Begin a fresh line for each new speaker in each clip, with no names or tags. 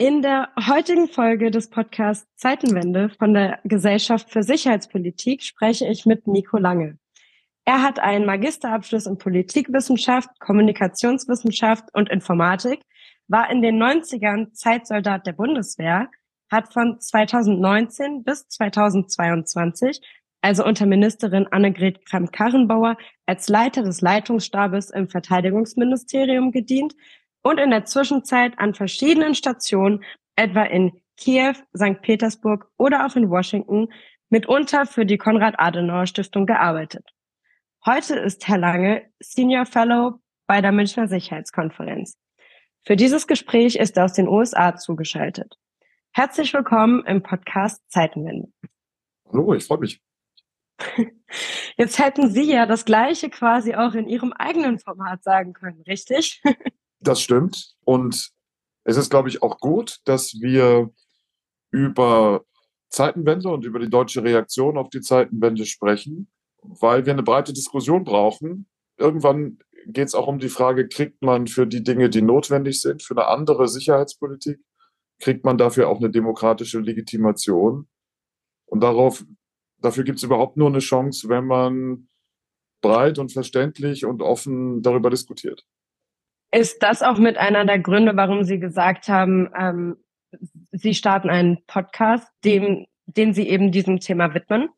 In der heutigen Folge des Podcasts Zeitenwende von der Gesellschaft für Sicherheitspolitik spreche ich mit Nico Lange. Er hat einen Magisterabschluss in Politikwissenschaft, Kommunikationswissenschaft und Informatik, war in den 90ern Zeitsoldat der Bundeswehr, hat von 2019 bis 2022, also unter Ministerin Annegret Kramp-Karrenbauer, als Leiter des Leitungsstabes im Verteidigungsministerium gedient und in der Zwischenzeit an verschiedenen Stationen, etwa in Kiew, St. Petersburg oder auch in Washington, mitunter für die Konrad-Adenauer-Stiftung gearbeitet. Heute ist Herr Lange Senior Fellow bei der Münchner Sicherheitskonferenz. Für dieses Gespräch ist er aus den USA zugeschaltet. Herzlich willkommen im Podcast Zeitenwende.
Hallo, ich freue mich.
Jetzt hätten Sie ja das Gleiche quasi auch in Ihrem eigenen Format sagen können, richtig?
Das stimmt. Und es ist, glaube ich, auch gut, dass wir über Zeitenwende und über die deutsche Reaktion auf die Zeitenwende sprechen, weil wir eine breite Diskussion brauchen. Irgendwann geht es auch um die Frage, kriegt man für die Dinge, die notwendig sind, für eine andere Sicherheitspolitik, kriegt man dafür auch eine demokratische Legitimation? Und darauf, dafür gibt es überhaupt nur eine Chance, wenn man breit und verständlich und offen darüber diskutiert.
Ist das auch mit einer der Gründe, warum Sie gesagt haben, ähm, Sie starten einen Podcast, dem, den Sie eben diesem Thema widmen?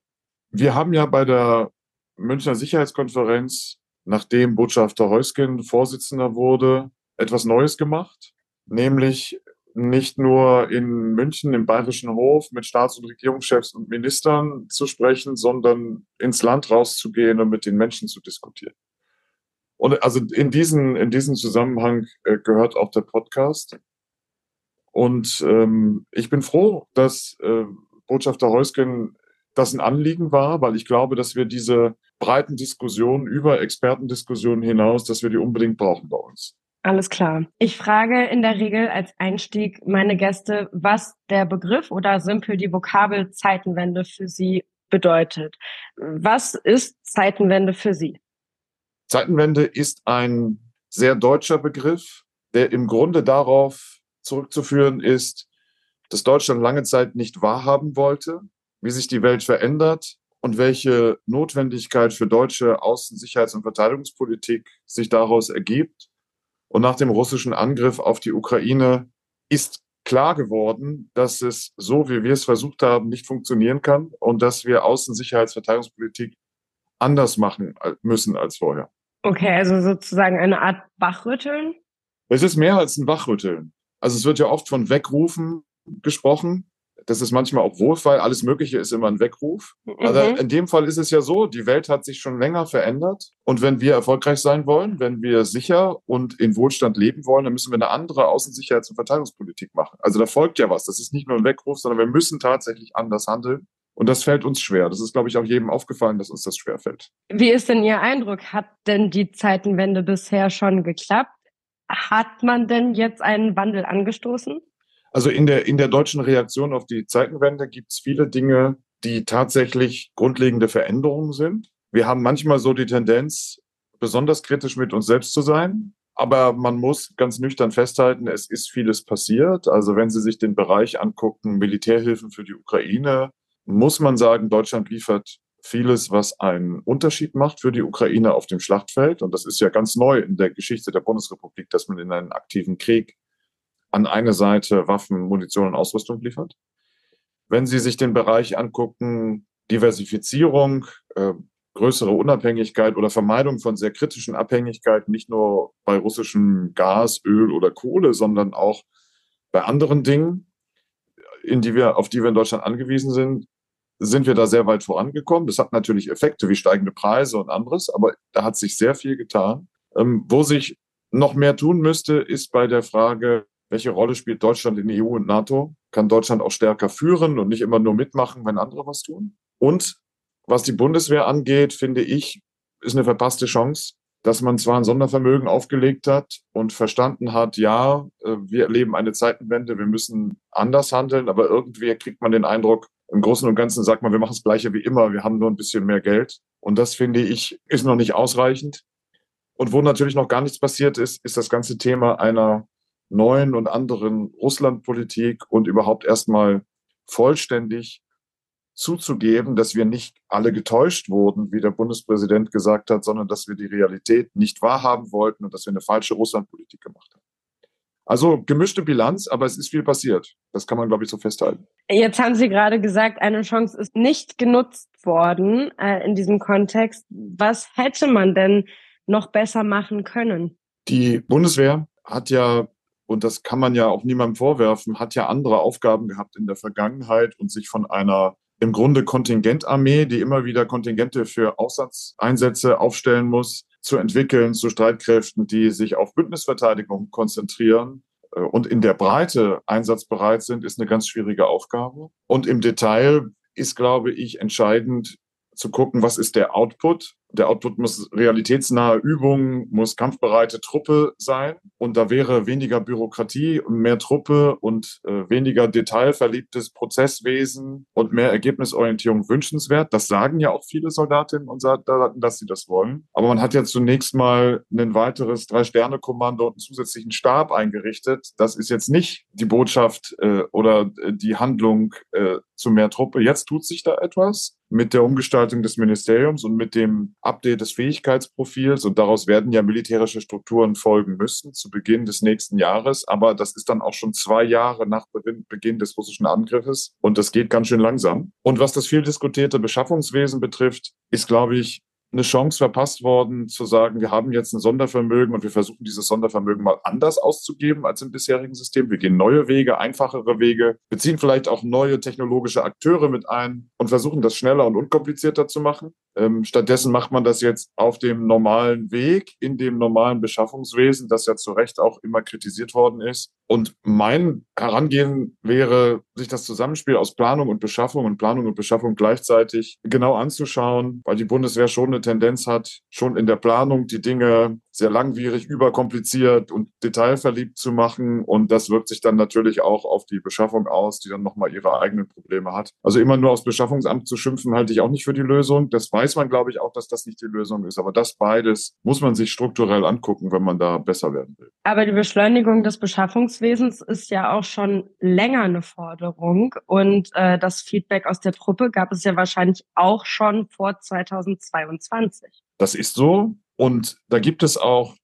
Wir haben ja bei der Münchner Sicherheitskonferenz, nachdem Botschafter Heusken Vorsitzender wurde, etwas Neues gemacht, nämlich nicht nur in München im Bayerischen Hof mit Staats- und Regierungschefs und Ministern zu sprechen, sondern ins Land rauszugehen und mit den Menschen zu diskutieren. Und also in diesen, in diesen Zusammenhang äh, gehört auch der Podcast. Und ähm, ich bin froh, dass äh, Botschafter Heusken das ein Anliegen war, weil ich glaube, dass wir diese breiten Diskussionen über Expertendiskussionen hinaus, dass wir die unbedingt brauchen bei uns.
Alles klar. Ich frage in der Regel als Einstieg meine Gäste, was der Begriff oder simpel die Vokabel Zeitenwende für sie bedeutet. Was ist Zeitenwende für Sie?
Zeitenwende ist ein sehr deutscher Begriff, der im Grunde darauf zurückzuführen ist, dass Deutschland lange Zeit nicht wahrhaben wollte, wie sich die Welt verändert und welche Notwendigkeit für deutsche Außen-, Sicherheits- und Verteidigungspolitik sich daraus ergibt. Und nach dem russischen Angriff auf die Ukraine ist klar geworden, dass es so, wie wir es versucht haben, nicht funktionieren kann und dass wir Außen-, Sicherheits-, Verteidigungspolitik anders machen müssen als vorher.
Okay, also sozusagen eine Art Wachrütteln?
Es ist mehr als ein Wachrütteln. Also es wird ja oft von Wegrufen gesprochen. Das ist manchmal auch Wohlfall. Alles Mögliche ist immer ein Weckruf. Mhm. Aber in dem Fall ist es ja so, die Welt hat sich schon länger verändert. Und wenn wir erfolgreich sein wollen, wenn wir sicher und in Wohlstand leben wollen, dann müssen wir eine andere Außensicherheits- und Verteidigungspolitik machen. Also da folgt ja was. Das ist nicht nur ein Weckruf, sondern wir müssen tatsächlich anders handeln. Und das fällt uns schwer. Das ist, glaube ich, auch jedem aufgefallen, dass uns das schwer fällt.
Wie ist denn Ihr Eindruck? Hat denn die Zeitenwende bisher schon geklappt? Hat man denn jetzt einen Wandel angestoßen?
Also in der, in der deutschen Reaktion auf die Zeitenwende gibt es viele Dinge, die tatsächlich grundlegende Veränderungen sind. Wir haben manchmal so die Tendenz, besonders kritisch mit uns selbst zu sein. Aber man muss ganz nüchtern festhalten, es ist vieles passiert. Also wenn Sie sich den Bereich angucken, Militärhilfen für die Ukraine, muss man sagen, Deutschland liefert vieles, was einen Unterschied macht für die Ukraine auf dem Schlachtfeld. Und das ist ja ganz neu in der Geschichte der Bundesrepublik, dass man in einen aktiven Krieg an eine Seite Waffen, Munition und Ausrüstung liefert. Wenn Sie sich den Bereich angucken, Diversifizierung, äh, größere Unabhängigkeit oder Vermeidung von sehr kritischen Abhängigkeiten, nicht nur bei russischem Gas, Öl oder Kohle, sondern auch bei anderen Dingen, in die wir, auf die wir in Deutschland angewiesen sind, sind wir da sehr weit vorangekommen. Das hat natürlich Effekte wie steigende Preise und anderes, aber da hat sich sehr viel getan. Ähm, wo sich noch mehr tun müsste, ist bei der Frage, welche Rolle spielt Deutschland in EU und NATO? Kann Deutschland auch stärker führen und nicht immer nur mitmachen, wenn andere was tun? Und was die Bundeswehr angeht, finde ich, ist eine verpasste Chance, dass man zwar ein Sondervermögen aufgelegt hat und verstanden hat, ja, äh, wir erleben eine Zeitenwende, wir müssen anders handeln, aber irgendwie kriegt man den Eindruck, im Großen und Ganzen sagt man, wir machen das Gleiche wie immer, wir haben nur ein bisschen mehr Geld. Und das finde ich, ist noch nicht ausreichend. Und wo natürlich noch gar nichts passiert ist, ist das ganze Thema einer neuen und anderen Russlandpolitik und überhaupt erstmal vollständig zuzugeben, dass wir nicht alle getäuscht wurden, wie der Bundespräsident gesagt hat, sondern dass wir die Realität nicht wahrhaben wollten und dass wir eine falsche Russlandpolitik gemacht haben. Also gemischte Bilanz, aber es ist viel passiert. Das kann man, glaube ich, so festhalten.
Jetzt haben Sie gerade gesagt, eine Chance ist nicht genutzt worden äh, in diesem Kontext. Was hätte man denn noch besser machen können?
Die Bundeswehr hat ja, und das kann man ja auch niemandem vorwerfen, hat ja andere Aufgaben gehabt in der Vergangenheit und sich von einer im Grunde Kontingentarmee, die immer wieder Kontingente für Auslandseinsätze aufstellen muss, zu entwickeln zu Streitkräften, die sich auf Bündnisverteidigung konzentrieren äh, und in der Breite einsatzbereit sind, ist eine ganz schwierige Aufgabe. Und im Detail ist, glaube ich, entscheidend zu gucken, was ist der Output der Output muss realitätsnahe Übungen, muss kampfbereite Truppe sein. Und da wäre weniger Bürokratie und mehr Truppe und äh, weniger detailverliebtes Prozesswesen und mehr Ergebnisorientierung wünschenswert. Das sagen ja auch viele Soldatinnen und Soldaten, dass sie das wollen. Aber man hat ja zunächst mal ein weiteres Drei-Sterne-Kommando und einen zusätzlichen Stab eingerichtet. Das ist jetzt nicht die Botschaft äh, oder äh, die Handlung äh, zu mehr Truppe. Jetzt tut sich da etwas mit der Umgestaltung des Ministeriums und mit dem Update des Fähigkeitsprofils und daraus werden ja militärische Strukturen folgen müssen zu Beginn des nächsten Jahres. Aber das ist dann auch schon zwei Jahre nach Beginn des russischen Angriffes und das geht ganz schön langsam. Und was das viel diskutierte Beschaffungswesen betrifft, ist, glaube ich, eine Chance verpasst worden, zu sagen, wir haben jetzt ein Sondervermögen und wir versuchen dieses Sondervermögen mal anders auszugeben als im bisherigen System. Wir gehen neue Wege, einfachere Wege, beziehen vielleicht auch neue technologische Akteure mit ein und versuchen das schneller und unkomplizierter zu machen. Ähm, stattdessen macht man das jetzt auf dem normalen Weg, in dem normalen Beschaffungswesen, das ja zu Recht auch immer kritisiert worden ist. Und mein Herangehen wäre, sich das Zusammenspiel aus Planung und Beschaffung und Planung und Beschaffung gleichzeitig genau anzuschauen, weil die Bundeswehr schon eine Tendenz hat, schon in der Planung die Dinge sehr langwierig, überkompliziert und detailverliebt zu machen. Und das wirkt sich dann natürlich auch auf die Beschaffung aus, die dann nochmal ihre eigenen Probleme hat. Also immer nur aufs Beschaffungsamt zu schimpfen, halte ich auch nicht für die Lösung. Das weiß man, glaube ich, auch, dass das nicht die Lösung ist. Aber das beides muss man sich strukturell angucken, wenn man da besser werden will.
Aber die Beschleunigung des Beschaffungswesens ist ja auch schon länger eine Forderung. Und äh, das Feedback aus der Truppe gab es ja wahrscheinlich auch schon vor 2022.
Das ist so. Und da gibt es auch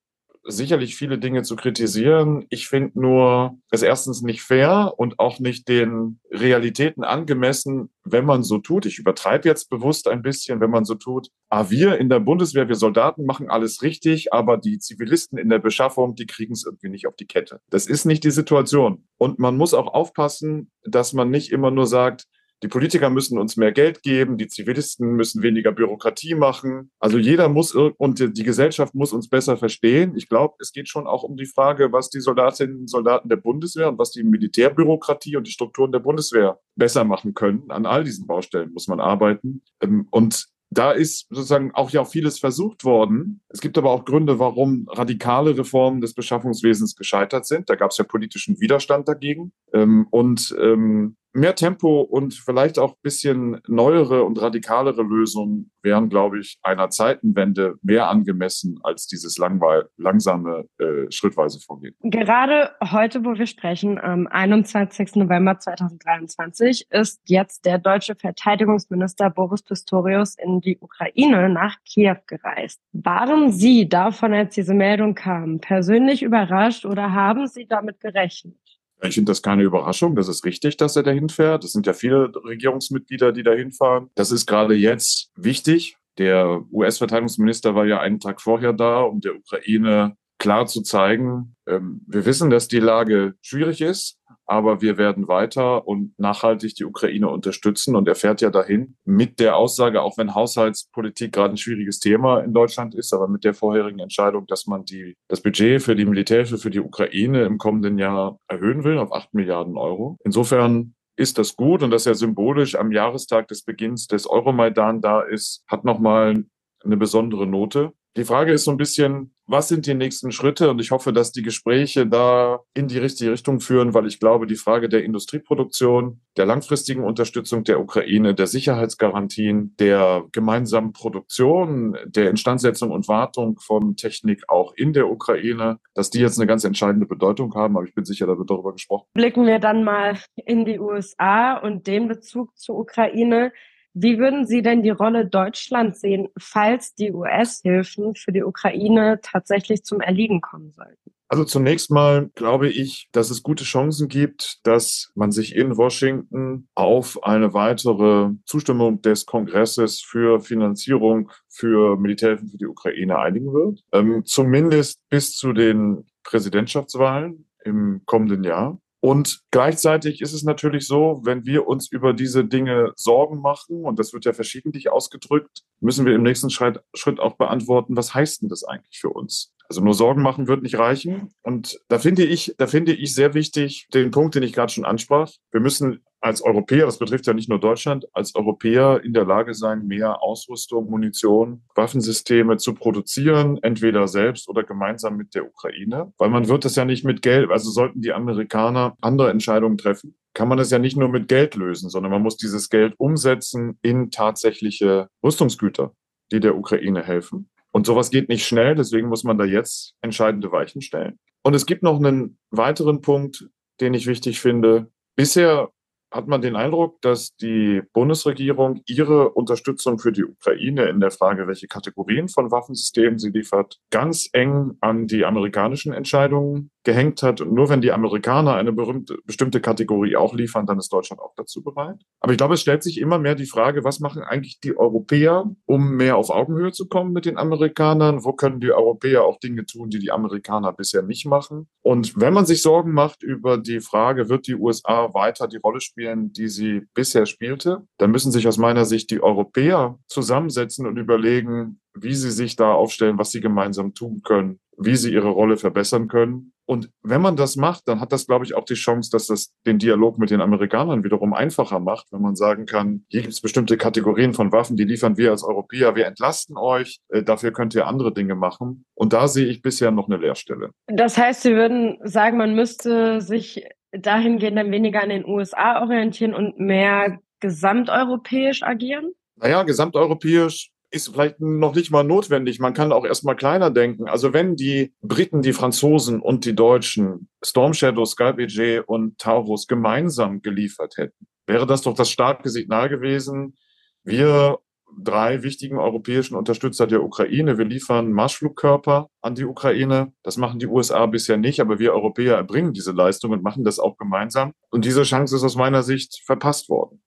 sicherlich viele Dinge zu kritisieren. Ich finde nur es erstens nicht fair und auch nicht den Realitäten angemessen, wenn man so tut. Ich übertreibe jetzt bewusst ein bisschen, wenn man so tut. Ah, wir in der Bundeswehr, wir Soldaten machen alles richtig, aber die Zivilisten in der Beschaffung, die kriegen es irgendwie nicht auf die Kette. Das ist nicht die Situation. Und man muss auch aufpassen, dass man nicht immer nur sagt, die Politiker müssen uns mehr Geld geben, die Zivilisten müssen weniger Bürokratie machen. Also jeder muss und die Gesellschaft muss uns besser verstehen. Ich glaube, es geht schon auch um die Frage, was die Soldatinnen und Soldaten der Bundeswehr und was die Militärbürokratie und die Strukturen der Bundeswehr besser machen können. An all diesen Baustellen muss man arbeiten. Ähm, und da ist sozusagen auch ja vieles versucht worden. Es gibt aber auch Gründe, warum radikale Reformen des Beschaffungswesens gescheitert sind. Da gab es ja politischen Widerstand dagegen. Ähm, und ähm, mehr Tempo und vielleicht auch bisschen neuere und radikalere Lösungen wären, glaube ich, einer Zeitenwende mehr angemessen als dieses langsame, äh, schrittweise Vorgehen.
Gerade heute, wo wir sprechen, am 21. November 2023, ist jetzt der deutsche Verteidigungsminister Boris Pistorius in die Ukraine nach Kiew gereist. Waren Sie davon, als diese Meldung kam, persönlich überrascht oder haben Sie damit gerechnet?
Ich finde das keine Überraschung. Das ist richtig, dass er dahin fährt. Es sind ja viele Regierungsmitglieder, die dahin fahren. Das ist gerade jetzt wichtig. Der US-Verteidigungsminister war ja einen Tag vorher da, um der Ukraine klar zu zeigen, ähm, wir wissen, dass die Lage schwierig ist, aber wir werden weiter und nachhaltig die Ukraine unterstützen. Und er fährt ja dahin mit der Aussage, auch wenn Haushaltspolitik gerade ein schwieriges Thema in Deutschland ist, aber mit der vorherigen Entscheidung, dass man die, das Budget für die Militärhilfe für die Ukraine im kommenden Jahr erhöhen will auf acht Milliarden Euro. Insofern ist das gut und dass er symbolisch am Jahrestag des Beginns des Euromaidan da ist, hat nochmal eine besondere Note. Die Frage ist so ein bisschen, was sind die nächsten Schritte? Und ich hoffe, dass die Gespräche da in die richtige Richtung führen, weil ich glaube, die Frage der Industrieproduktion, der langfristigen Unterstützung der Ukraine, der Sicherheitsgarantien, der gemeinsamen Produktion, der Instandsetzung und Wartung von Technik auch in der Ukraine, dass die jetzt eine ganz entscheidende Bedeutung haben. Aber ich bin sicher, da wird darüber gesprochen.
Blicken wir dann mal in die USA und den Bezug zur Ukraine. Wie würden Sie denn die Rolle Deutschlands sehen, falls die US-Hilfen für die Ukraine tatsächlich zum Erliegen kommen sollten?
Also zunächst mal glaube ich, dass es gute Chancen gibt, dass man sich in Washington auf eine weitere Zustimmung des Kongresses für Finanzierung für Militärhilfen für die Ukraine einigen wird. Ähm, zumindest bis zu den Präsidentschaftswahlen im kommenden Jahr. Und gleichzeitig ist es natürlich so, wenn wir uns über diese Dinge Sorgen machen, und das wird ja verschiedentlich ausgedrückt, müssen wir im nächsten Schritt, Schritt auch beantworten, was heißt denn das eigentlich für uns? Also nur Sorgen machen wird nicht reichen. Und da finde ich, da finde ich sehr wichtig den Punkt, den ich gerade schon ansprach. Wir müssen als Europäer, das betrifft ja nicht nur Deutschland, als Europäer in der Lage sein, mehr Ausrüstung, Munition, Waffensysteme zu produzieren, entweder selbst oder gemeinsam mit der Ukraine. Weil man wird das ja nicht mit Geld, also sollten die Amerikaner andere Entscheidungen treffen, kann man es ja nicht nur mit Geld lösen, sondern man muss dieses Geld umsetzen in tatsächliche Rüstungsgüter, die der Ukraine helfen. Und sowas geht nicht schnell, deswegen muss man da jetzt entscheidende Weichen stellen. Und es gibt noch einen weiteren Punkt, den ich wichtig finde. Bisher hat man den Eindruck, dass die Bundesregierung ihre Unterstützung für die Ukraine in der Frage, welche Kategorien von Waffensystemen sie liefert, ganz eng an die amerikanischen Entscheidungen gehängt hat. Und nur wenn die Amerikaner eine berühmte, bestimmte Kategorie auch liefern, dann ist Deutschland auch dazu bereit. Aber ich glaube, es stellt sich immer mehr die Frage, was machen eigentlich die Europäer, um mehr auf Augenhöhe zu kommen mit den Amerikanern? Wo können die Europäer auch Dinge tun, die die Amerikaner bisher nicht machen? Und wenn man sich Sorgen macht über die Frage, wird die USA weiter die Rolle spielen, die sie bisher spielte, dann müssen sich aus meiner Sicht die Europäer zusammensetzen und überlegen, wie sie sich da aufstellen, was sie gemeinsam tun können, wie sie ihre Rolle verbessern können und wenn man das macht, dann hat das, glaube ich, auch die Chance, dass das den Dialog mit den Amerikanern wiederum einfacher macht, wenn man sagen kann, hier gibt es bestimmte Kategorien von Waffen, die liefern wir als Europäer, wir entlasten euch, äh, dafür könnt ihr andere Dinge machen. Und da sehe ich bisher noch eine Leerstelle.
Das heißt, Sie würden sagen, man müsste sich dahingehend dann weniger an den USA orientieren und mehr gesamteuropäisch agieren?
Naja, gesamteuropäisch ist vielleicht noch nicht mal notwendig. Man kann auch erstmal kleiner denken. Also wenn die Briten, die Franzosen und die Deutschen Storm Shadow, Sky und Taurus gemeinsam geliefert hätten, wäre das doch das starke Signal gewesen. Wir drei wichtigen europäischen Unterstützer der Ukraine. Wir liefern Marschflugkörper an die Ukraine. Das machen die USA bisher nicht, aber wir Europäer erbringen diese Leistung und machen das auch gemeinsam. Und diese Chance ist aus meiner Sicht verpasst worden.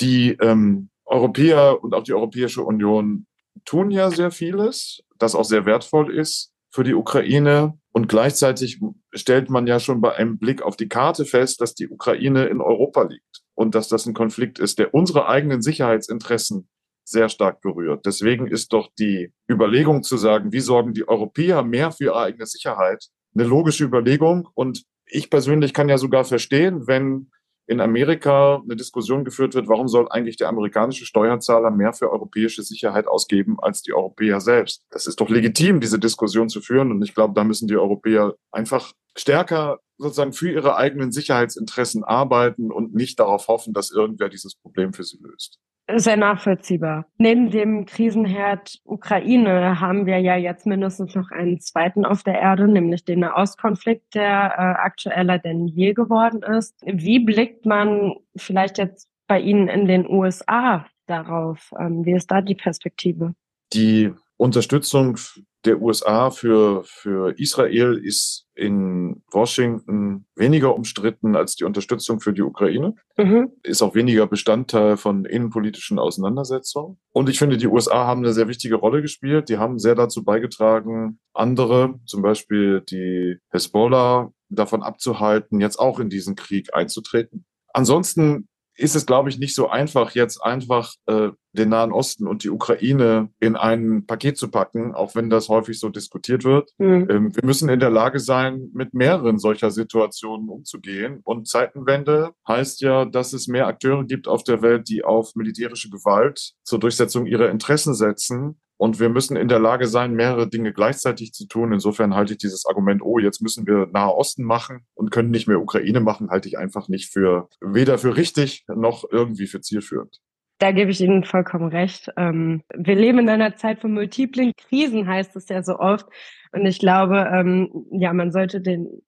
Die ähm, Europäer und auch die Europäische Union tun ja sehr vieles, das auch sehr wertvoll ist für die Ukraine. Und gleichzeitig stellt man ja schon bei einem Blick auf die Karte fest, dass die Ukraine in Europa liegt und dass das ein Konflikt ist, der unsere eigenen Sicherheitsinteressen sehr stark berührt. Deswegen ist doch die Überlegung zu sagen, wie sorgen die Europäer mehr für ihre eigene Sicherheit, eine logische Überlegung. Und ich persönlich kann ja sogar verstehen, wenn in Amerika eine Diskussion geführt wird, warum soll eigentlich der amerikanische Steuerzahler mehr für europäische Sicherheit ausgeben als die Europäer selbst? Das ist doch legitim, diese Diskussion zu führen. Und ich glaube, da müssen die Europäer einfach stärker sozusagen für ihre eigenen Sicherheitsinteressen arbeiten und nicht darauf hoffen, dass irgendwer dieses Problem für sie löst.
Sehr nachvollziehbar. Neben dem Krisenherd Ukraine haben wir ja jetzt mindestens noch einen zweiten auf der Erde, nämlich den Nahostkonflikt, der äh, aktueller denn je geworden ist. Wie blickt man vielleicht jetzt bei Ihnen in den USA darauf? Ähm, wie ist da die Perspektive?
Die Unterstützung der USA für, für Israel ist in Washington weniger umstritten als die Unterstützung für die Ukraine. Mhm. Ist auch weniger Bestandteil von innenpolitischen Auseinandersetzungen. Und ich finde, die USA haben eine sehr wichtige Rolle gespielt. Die haben sehr dazu beigetragen, andere, zum Beispiel die Hezbollah, davon abzuhalten, jetzt auch in diesen Krieg einzutreten. Ansonsten ist es, glaube ich, nicht so einfach, jetzt einfach äh, den Nahen Osten und die Ukraine in ein Paket zu packen, auch wenn das häufig so diskutiert wird. Mhm. Ähm, wir müssen in der Lage sein, mit mehreren solcher Situationen umzugehen. Und Zeitenwende heißt ja, dass es mehr Akteure gibt auf der Welt, die auf militärische Gewalt zur Durchsetzung ihrer Interessen setzen und wir müssen in der Lage sein, mehrere Dinge gleichzeitig zu tun. Insofern halte ich dieses Argument, oh, jetzt müssen wir Nahe Osten machen und können nicht mehr Ukraine machen, halte ich einfach nicht für weder für richtig noch irgendwie für zielführend.
Da gebe ich Ihnen vollkommen recht. Ähm, wir leben in einer Zeit von multiplen Krisen, heißt es ja so oft. Und ich glaube, ähm, ja, man sollte den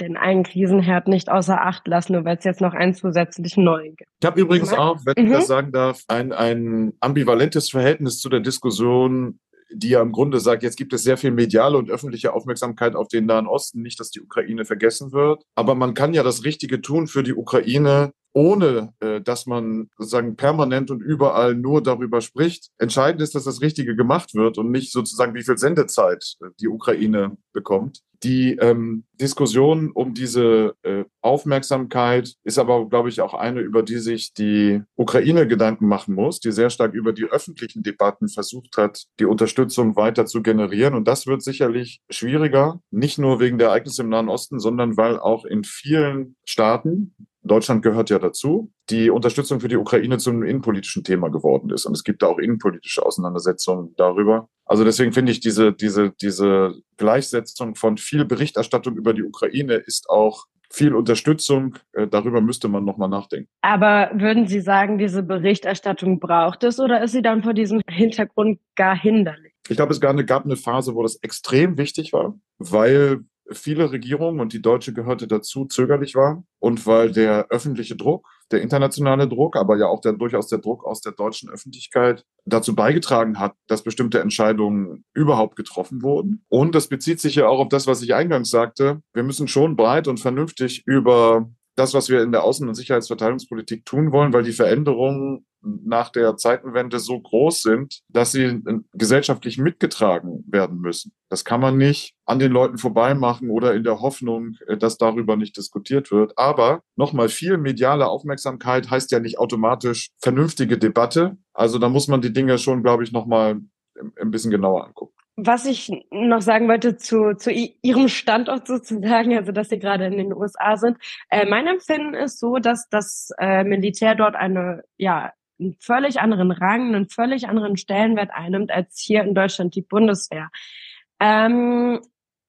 den einen Krisenherd nicht außer Acht lassen, nur weil es jetzt noch einen zusätzlichen neuen gibt.
Ich habe übrigens auch, wenn mhm. ich das sagen darf, ein, ein ambivalentes Verhältnis zu der Diskussion, die ja im Grunde sagt, jetzt gibt es sehr viel mediale und öffentliche Aufmerksamkeit auf den Nahen Osten, nicht, dass die Ukraine vergessen wird. Aber man kann ja das Richtige tun für die Ukraine, ohne äh, dass man sozusagen permanent und überall nur darüber spricht. Entscheidend ist, dass das Richtige gemacht wird und nicht sozusagen, wie viel Sendezeit äh, die Ukraine bekommt. Die ähm, Diskussion um diese äh, Aufmerksamkeit ist aber, glaube ich, auch eine, über die sich die Ukraine Gedanken machen muss, die sehr stark über die öffentlichen Debatten versucht hat, die Unterstützung weiter zu generieren. Und das wird sicherlich schwieriger, nicht nur wegen der Ereignisse im Nahen Osten, sondern weil auch in vielen Staaten, Deutschland gehört ja dazu, die Unterstützung für die Ukraine zum innenpolitischen Thema geworden ist. Und es gibt da auch innenpolitische Auseinandersetzungen darüber. Also deswegen finde ich diese, diese, diese Gleichsetzung von viel Berichterstattung über die Ukraine ist auch viel Unterstützung. Äh, darüber müsste man nochmal nachdenken.
Aber würden Sie sagen, diese Berichterstattung braucht es oder ist sie dann vor diesem Hintergrund gar hinderlich?
Ich glaube, es gab eine Phase, wo das extrem wichtig war, weil viele Regierungen und die deutsche gehörte dazu zögerlich war und weil der öffentliche Druck, der internationale Druck, aber ja auch der, durchaus der Druck aus der deutschen Öffentlichkeit dazu beigetragen hat, dass bestimmte Entscheidungen überhaupt getroffen wurden. Und das bezieht sich ja auch auf das, was ich eingangs sagte. Wir müssen schon breit und vernünftig über das, was wir in der Außen- und Sicherheitsverteidigungspolitik tun wollen, weil die Veränderungen nach der Zeitenwende so groß sind, dass sie äh, gesellschaftlich mitgetragen werden müssen. Das kann man nicht an den Leuten vorbeimachen oder in der Hoffnung, äh, dass darüber nicht diskutiert wird. Aber nochmal, viel mediale Aufmerksamkeit heißt ja nicht automatisch vernünftige Debatte. Also da muss man die Dinge schon, glaube ich, nochmal ein bisschen genauer angucken.
Was ich noch sagen wollte zu, zu Ihrem Standort sozusagen, also dass Sie gerade in den USA sind. Äh, mein Empfinden ist so, dass das äh, Militär dort eine ja einen völlig anderen Rang, einen völlig anderen Stellenwert einnimmt als hier in Deutschland die Bundeswehr. Ähm,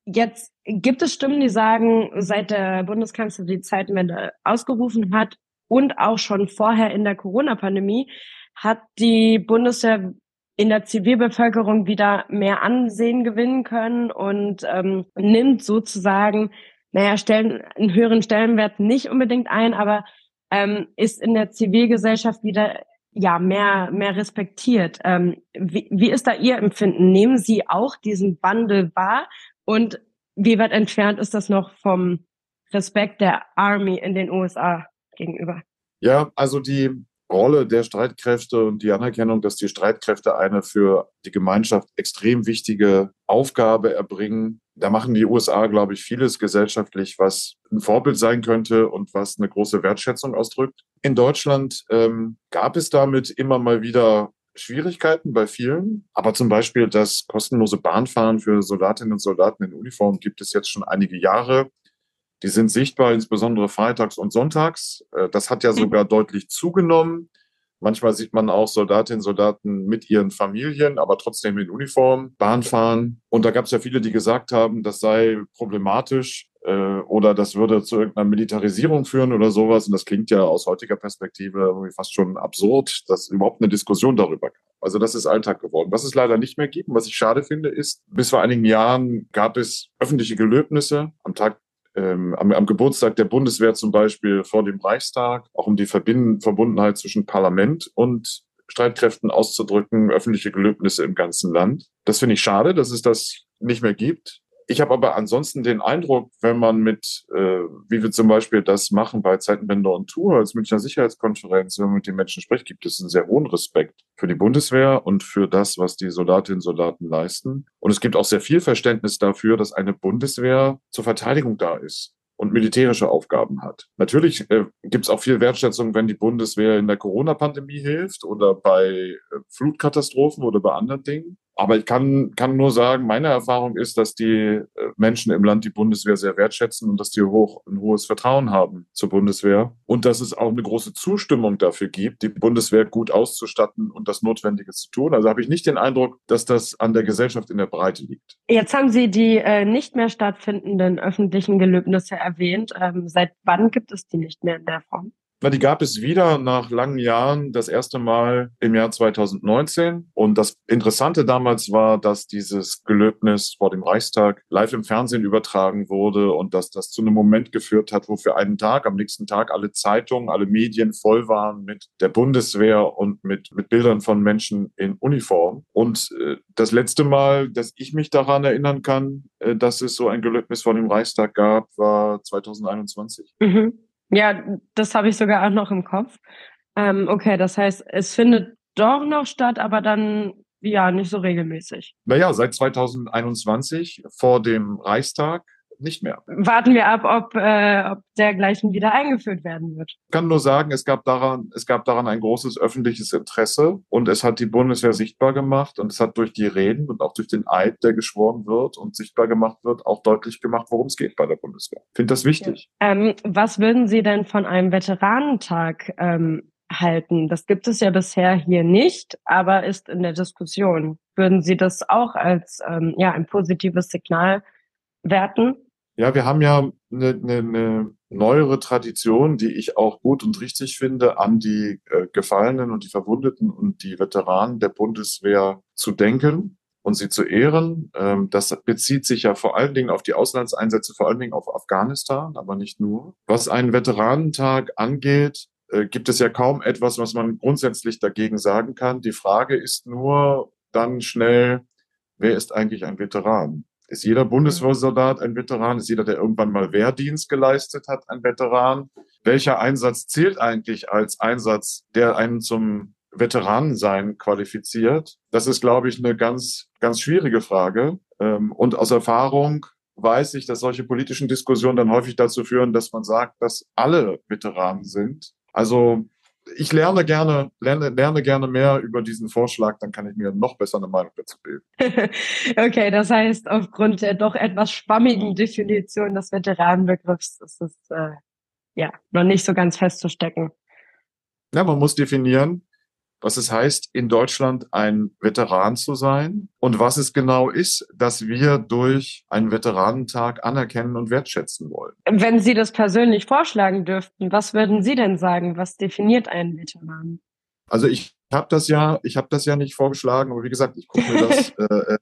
jetzt gibt es Stimmen, die sagen, seit der Bundeskanzler die Zeitenwende ausgerufen hat und auch schon vorher in der Corona-Pandemie hat die Bundeswehr in der Zivilbevölkerung wieder mehr Ansehen gewinnen können und ähm, nimmt sozusagen, naja, stellen, einen höheren Stellenwert nicht unbedingt ein, aber ähm, ist in der Zivilgesellschaft wieder ja mehr mehr respektiert. Ähm, wie, wie ist da Ihr Empfinden? Nehmen Sie auch diesen Wandel wahr und wie weit entfernt ist das noch vom Respekt der Army in den USA gegenüber?
Ja, also die Rolle der Streitkräfte und die Anerkennung, dass die Streitkräfte eine für die Gemeinschaft extrem wichtige Aufgabe erbringen. Da machen die USA, glaube ich, vieles gesellschaftlich, was ein Vorbild sein könnte und was eine große Wertschätzung ausdrückt. In Deutschland ähm, gab es damit immer mal wieder Schwierigkeiten bei vielen, aber zum Beispiel das kostenlose Bahnfahren für Soldatinnen und Soldaten in Uniform gibt es jetzt schon einige Jahre. Die sind sichtbar, insbesondere freitags und sonntags. Äh, das hat ja mhm. sogar deutlich zugenommen. Manchmal sieht man auch Soldatinnen und Soldaten mit ihren Familien, aber trotzdem in Uniform Bahn fahren. Und da gab es ja viele, die gesagt haben, das sei problematisch äh, oder das würde zu irgendeiner Militarisierung führen oder sowas. Und das klingt ja aus heutiger Perspektive irgendwie fast schon absurd, dass überhaupt eine Diskussion darüber gab. Also das ist Alltag geworden. Was es leider nicht mehr gibt und was ich schade finde, ist, bis vor einigen Jahren gab es öffentliche Gelöbnisse am Tag ähm, am, am, Geburtstag der Bundeswehr zum Beispiel vor dem Reichstag, auch um die Verbind Verbundenheit zwischen Parlament und Streitkräften auszudrücken, öffentliche Gelöbnisse im ganzen Land. Das finde ich schade, dass es das nicht mehr gibt. Ich habe aber ansonsten den Eindruck, wenn man mit, äh, wie wir zum Beispiel das machen bei Zeitenwende und Tour als Münchner Sicherheitskonferenz, wenn man mit den Menschen spricht, gibt es einen sehr hohen Respekt für die Bundeswehr und für das, was die Soldatinnen und Soldaten leisten. Und es gibt auch sehr viel Verständnis dafür, dass eine Bundeswehr zur Verteidigung da ist und militärische Aufgaben hat. Natürlich äh, gibt es auch viel Wertschätzung, wenn die Bundeswehr in der Corona-Pandemie hilft oder bei äh, Flutkatastrophen oder bei anderen Dingen. Aber ich kann, kann nur sagen, meine Erfahrung ist, dass die äh, Menschen im Land die Bundeswehr sehr wertschätzen und dass die hoch, ein hohes Vertrauen haben zur Bundeswehr und dass es auch eine große Zustimmung dafür gibt, die Bundeswehr gut auszustatten und das Notwendige zu tun. Also habe ich nicht den Eindruck, dass das an der Gesellschaft in der Breite liegt.
Jetzt haben Sie die äh, nicht mehr stattfindenden öffentlichen Gelöbnisse erwähnt. Ähm, seit wann gibt es die nicht mehr in der Form?
Na, die gab es wieder nach langen Jahren, das erste Mal im Jahr 2019. Und das Interessante damals war, dass dieses Gelöbnis vor dem Reichstag live im Fernsehen übertragen wurde und dass das zu einem Moment geführt hat, wo für einen Tag, am nächsten Tag alle Zeitungen, alle Medien voll waren mit der Bundeswehr und mit, mit Bildern von Menschen in Uniform. Und äh, das letzte Mal, dass ich mich daran erinnern kann, äh, dass es so ein Gelöbnis vor dem Reichstag gab, war 2021. Mhm.
Ja, das habe ich sogar auch noch im Kopf. Ähm, okay, das heißt, es findet doch noch statt, aber dann ja nicht so regelmäßig.
Naja, seit 2021 vor dem Reichstag nicht mehr.
Warten wir ab, ob, äh, ob dergleichen wieder eingeführt werden wird.
Ich kann nur sagen, es gab daran, es gab daran ein großes öffentliches Interesse und es hat die Bundeswehr sichtbar gemacht und es hat durch die Reden und auch durch den Eid, der geschworen wird und sichtbar gemacht wird, auch deutlich gemacht, worum es geht bei der Bundeswehr. Ich finde das wichtig.
Ja. Ähm, was würden Sie denn von einem Veteranentag ähm, halten? Das gibt es ja bisher hier nicht, aber ist in der Diskussion. Würden Sie das auch als ähm, ja ein positives Signal werten?
Ja, wir haben ja eine, eine, eine neuere Tradition, die ich auch gut und richtig finde, an die äh, Gefallenen und die Verwundeten und die Veteranen der Bundeswehr zu denken und sie zu ehren. Ähm, das bezieht sich ja vor allen Dingen auf die Auslandseinsätze, vor allen Dingen auf Afghanistan, aber nicht nur. Was einen Veteranentag angeht, äh, gibt es ja kaum etwas, was man grundsätzlich dagegen sagen kann. Die Frage ist nur dann schnell, wer ist eigentlich ein Veteran? Ist jeder Bundeswehrsoldat ein Veteran? Ist jeder, der irgendwann mal Wehrdienst geleistet hat, ein Veteran? Welcher Einsatz zählt eigentlich als Einsatz, der einen zum Veteranensein qualifiziert? Das ist, glaube ich, eine ganz, ganz schwierige Frage. Ähm, und aus Erfahrung weiß ich, dass solche politischen Diskussionen dann häufig dazu führen, dass man sagt, dass alle Veteranen sind. Also ich lerne gerne, lerne, lerne gerne mehr über diesen Vorschlag, dann kann ich mir noch besser eine Meinung dazu bilden.
okay, das heißt, aufgrund der doch etwas schwammigen Definition des Veteranenbegriffs ist es äh, ja noch nicht so ganz festzustecken.
Ja, man muss definieren, was es heißt, in Deutschland ein Veteran zu sein und was es genau ist, dass wir durch einen Veteranentag anerkennen und wertschätzen wollen.
Wenn Sie das persönlich vorschlagen dürften, was würden Sie denn sagen? Was definiert einen Veteran?
Also ich habe das ja, ich habe das ja nicht vorgeschlagen, aber wie gesagt, ich gucke mir das, äh,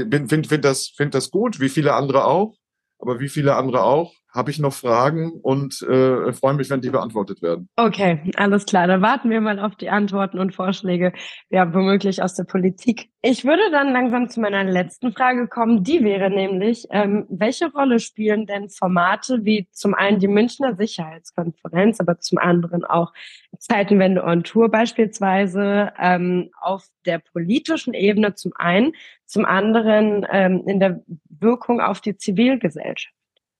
äh finde find das, find das gut, wie viele andere auch, aber wie viele andere auch habe ich noch Fragen und äh, freue mich, wenn die beantwortet werden.
Okay, alles klar. Dann warten wir mal auf die Antworten und Vorschläge, ja, womöglich aus der Politik. Ich würde dann langsam zu meiner letzten Frage kommen. Die wäre nämlich, ähm, welche Rolle spielen denn Formate wie zum einen die Münchner Sicherheitskonferenz, aber zum anderen auch Zeitenwende on Tour beispielsweise ähm, auf der politischen Ebene zum einen, zum anderen ähm, in der Wirkung auf die Zivilgesellschaft?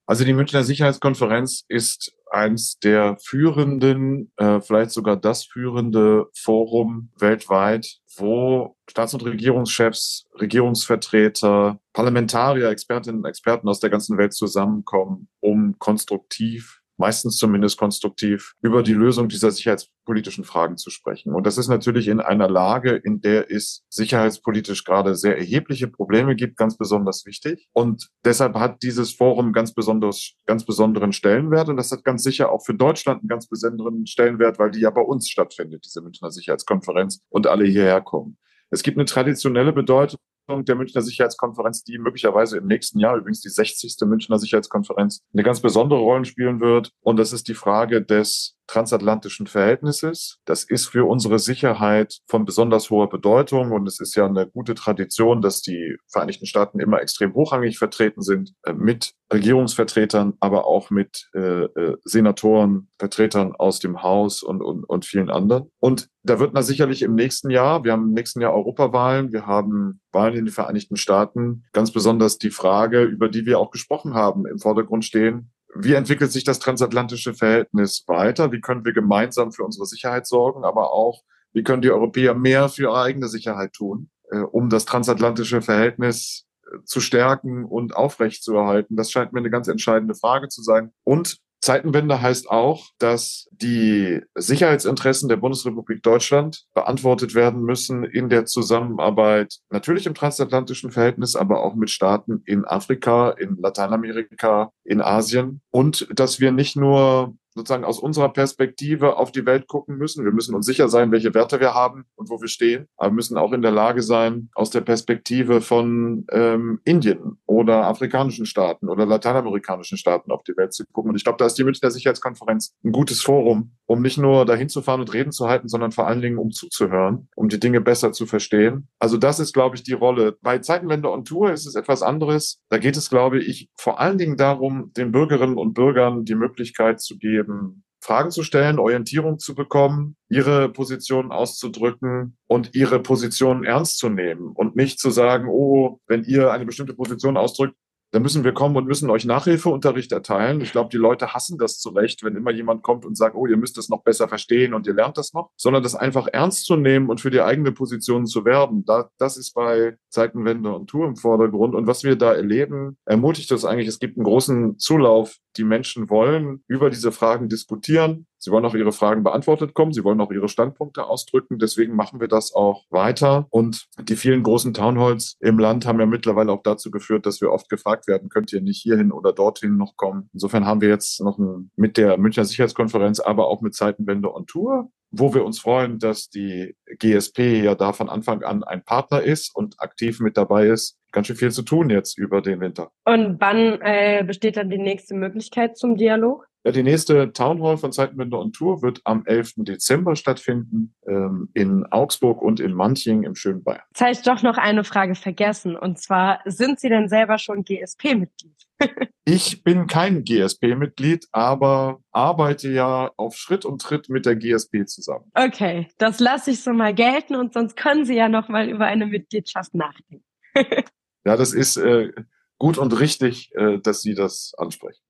Also die Münchner Sicherheitskonferenz ist eins der führenden, äh, vielleicht sogar das führende Forum weltweit, wo Staats- und Regierungschefs, Regierungsvertreter, Parlamentarier, Expertinnen und Experten aus der ganzen Welt zusammenkommen, um konstruktiv meistens zumindest konstruktiv, über die Lösung dieser sicherheitspolitischen Fragen zu sprechen. Und das ist natürlich in einer Lage, in der es sicherheitspolitisch gerade sehr erhebliche Probleme gibt, ganz besonders wichtig. Und deshalb hat dieses Forum ganz besonders, ganz besonderen Stellenwert. Und das hat ganz sicher auch für Deutschland einen ganz besonderen Stellenwert, weil die ja bei uns stattfindet, diese Münchner Sicherheitskonferenz und alle hierher kommen. Es gibt eine traditionelle Bedeutung der Münchner Sicherheitskonferenz, die möglicherweise im nächsten Jahr, übrigens die 60. Münchner Sicherheitskonferenz, eine ganz besondere Rolle spielen wird. Und das ist die Frage des transatlantischen Verhältnisses. Das ist für unsere Sicherheit von besonders hoher Bedeutung und es ist ja eine gute Tradition, dass die Vereinigten Staaten immer extrem hochrangig vertreten sind äh, mit Regierungsvertretern, aber auch mit äh, äh, Senatoren, Vertretern aus dem Haus und, und, und vielen anderen. Und da wird na sicherlich im nächsten Jahr, wir haben im nächsten Jahr Europawahlen, wir haben Wahlen in den Vereinigten Staaten, ganz besonders die Frage, über die wir auch gesprochen haben, im Vordergrund stehen, wie entwickelt sich das transatlantische Verhältnis weiter? Wie können wir gemeinsam für unsere Sicherheit sorgen, aber auch, wie können die Europäer mehr für ihre eigene Sicherheit tun? äh, um das transatlantische Verhältnis äh, zu stärken und aufrechtzuerhalten? Das scheint mir eine ganz entscheidende Frage zu sein. Und Zeitenwende heißt auch, dass die Sicherheitsinteressen der Bundesrepublik Deutschland beantwortet werden müssen in der Zusammenarbeit, natürlich im transatlantischen Verhältnis, aber auch mit Staaten in Afrika, in Lateinamerika, in Asien. Und dass wir nicht nur sozusagen aus unserer Perspektive auf die Welt gucken müssen. Wir müssen uns sicher sein, welche Werte wir haben und wo wir stehen, aber wir müssen auch in der Lage sein, aus der Perspektive von ähm, Indien oder afrikanischen Staaten oder lateinamerikanischen Staaten auf die Welt zu gucken. Und ich glaube, da ist die Münchner Sicherheitskonferenz ein gutes Forum, um nicht nur dahin zu fahren und Reden zu halten, sondern vor allen Dingen um zuzuhören, um die Dinge besser zu verstehen. Also das ist, glaube ich, die Rolle. Bei Zeitenwende on Tour ist es etwas anderes. Da geht es, glaube ich, vor allen Dingen darum, den Bürgerinnen und Bürgern die Möglichkeit zu geben, eben Fragen zu stellen, Orientierung zu bekommen, ihre Position auszudrücken und ihre Position ernst zu nehmen und nicht zu sagen, oh, wenn ihr eine bestimmte Position ausdrückt, dann müssen wir kommen und müssen euch Nachhilfeunterricht erteilen. Ich glaube, die Leute hassen das zu Recht, wenn immer jemand kommt und sagt, oh, ihr müsst es noch besser verstehen und ihr lernt das noch, sondern das einfach ernst zu nehmen und für die eigene Position zu werben. Da, das ist bei Zeitenwende und Tour im Vordergrund. Und was wir da erleben, ermutigt das eigentlich. Es gibt einen großen Zulauf. Die Menschen wollen über diese Fragen diskutieren. Sie wollen auch Ihre Fragen beantwortet kommen. Sie wollen auch Ihre Standpunkte ausdrücken. Deswegen machen wir das auch weiter. Und die vielen großen Townhalls im Land haben ja mittlerweile auch dazu geführt, dass wir oft gefragt werden, könnt ihr nicht hierhin oder dorthin noch kommen. Insofern haben wir jetzt noch ein, mit der Münchner Sicherheitskonferenz, aber auch mit Zeitenwende on Tour wo wir uns freuen, dass die GSP ja da von Anfang an ein Partner ist und aktiv mit dabei ist. Ganz schön viel zu tun jetzt über den Winter.
Und wann äh, besteht dann die nächste Möglichkeit zum Dialog?
Ja, die nächste Town Hall von Zeitenwende und Tour wird am 11. Dezember stattfinden ähm, in Augsburg und in Manching im schönen Bayern.
Jetzt habe ich doch noch eine Frage vergessen. Und zwar, sind Sie denn selber schon GSP-Mitglied?
ich bin kein GSP-Mitglied, aber arbeite ja auf Schritt und Tritt mit der GSP zusammen.
Okay, das lasse ich so mal gelten und sonst können Sie ja noch mal über eine Mitgliedschaft nachdenken.
ja, das ist äh, gut und richtig, äh, dass Sie das ansprechen.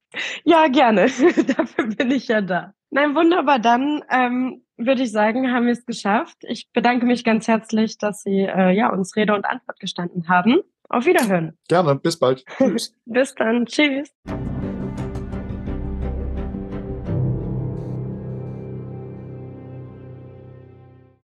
Ja, gerne. Dafür bin ich ja da. Nein, wunderbar. Dann ähm, würde ich sagen, haben wir es geschafft. Ich bedanke mich ganz herzlich, dass Sie äh, ja, uns Rede und Antwort gestanden haben. Auf Wiederhören.
Gerne. Bis bald.
Tschüss. Bis dann. Tschüss.